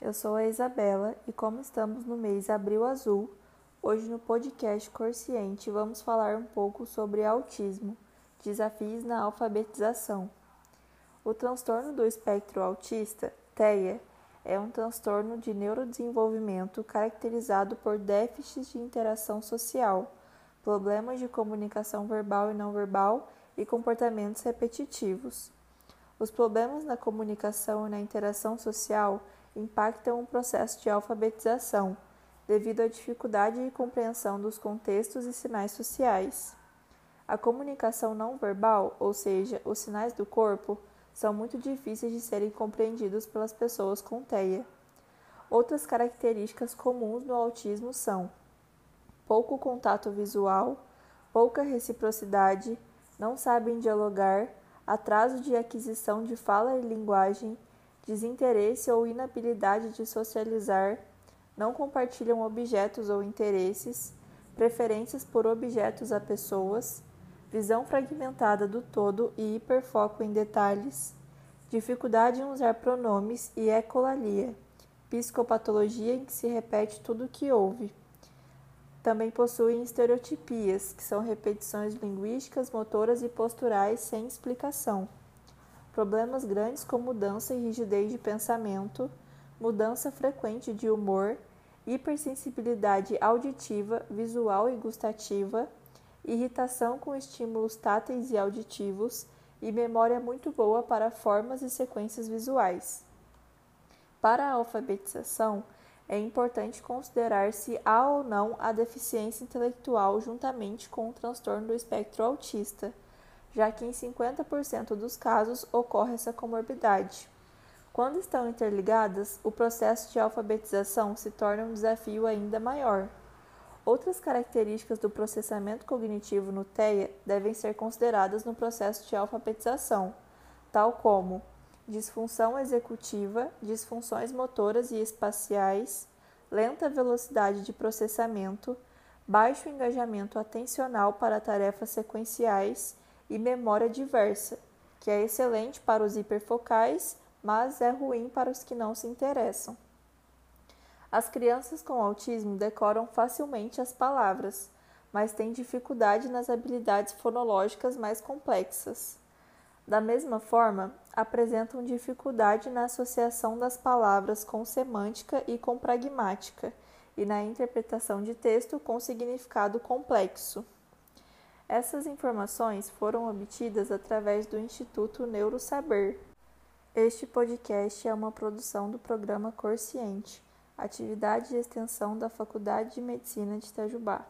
Eu sou a Isabela e, como estamos no mês Abril Azul, hoje no podcast Corciente vamos falar um pouco sobre autismo, desafios na alfabetização. O transtorno do espectro autista, TEA, é um transtorno de neurodesenvolvimento caracterizado por déficits de interação social, problemas de comunicação verbal e não verbal e comportamentos repetitivos. Os problemas na comunicação e na interação social impactam o processo de alfabetização, devido à dificuldade de compreensão dos contextos e sinais sociais. A comunicação não verbal, ou seja, os sinais do corpo, são muito difíceis de serem compreendidos pelas pessoas com TEA. Outras características comuns no autismo são pouco contato visual, pouca reciprocidade, não sabem dialogar, atraso de aquisição de fala e linguagem, desinteresse ou inabilidade de socializar, não compartilham objetos ou interesses, preferências por objetos a pessoas, visão fragmentada do todo e hiperfoco em detalhes, dificuldade em usar pronomes e ecolalia, psicopatologia em que se repete tudo o que houve. Também possuem estereotipias, que são repetições linguísticas, motoras e posturais sem explicação. Problemas grandes com mudança e rigidez de pensamento, mudança frequente de humor, hipersensibilidade auditiva, visual e gustativa, irritação com estímulos táteis e auditivos e memória muito boa para formas e sequências visuais. Para a alfabetização, é importante considerar se há ou não a deficiência intelectual juntamente com o transtorno do espectro autista, já que em 50% dos casos ocorre essa comorbidade. Quando estão interligadas, o processo de alfabetização se torna um desafio ainda maior. Outras características do processamento cognitivo no TEA devem ser consideradas no processo de alfabetização, tal como disfunção executiva, disfunções motoras e espaciais, lenta velocidade de processamento, baixo engajamento atencional para tarefas sequenciais e memória diversa, que é excelente para os hiperfocais, mas é ruim para os que não se interessam. As crianças com autismo decoram facilmente as palavras, mas têm dificuldade nas habilidades fonológicas mais complexas. Da mesma forma, apresentam dificuldade na associação das palavras com semântica e com pragmática, e na interpretação de texto com significado complexo. Essas informações foram obtidas através do Instituto Neurosaber. Este podcast é uma produção do programa Cor Ciente, atividade de extensão da Faculdade de Medicina de Itajubá.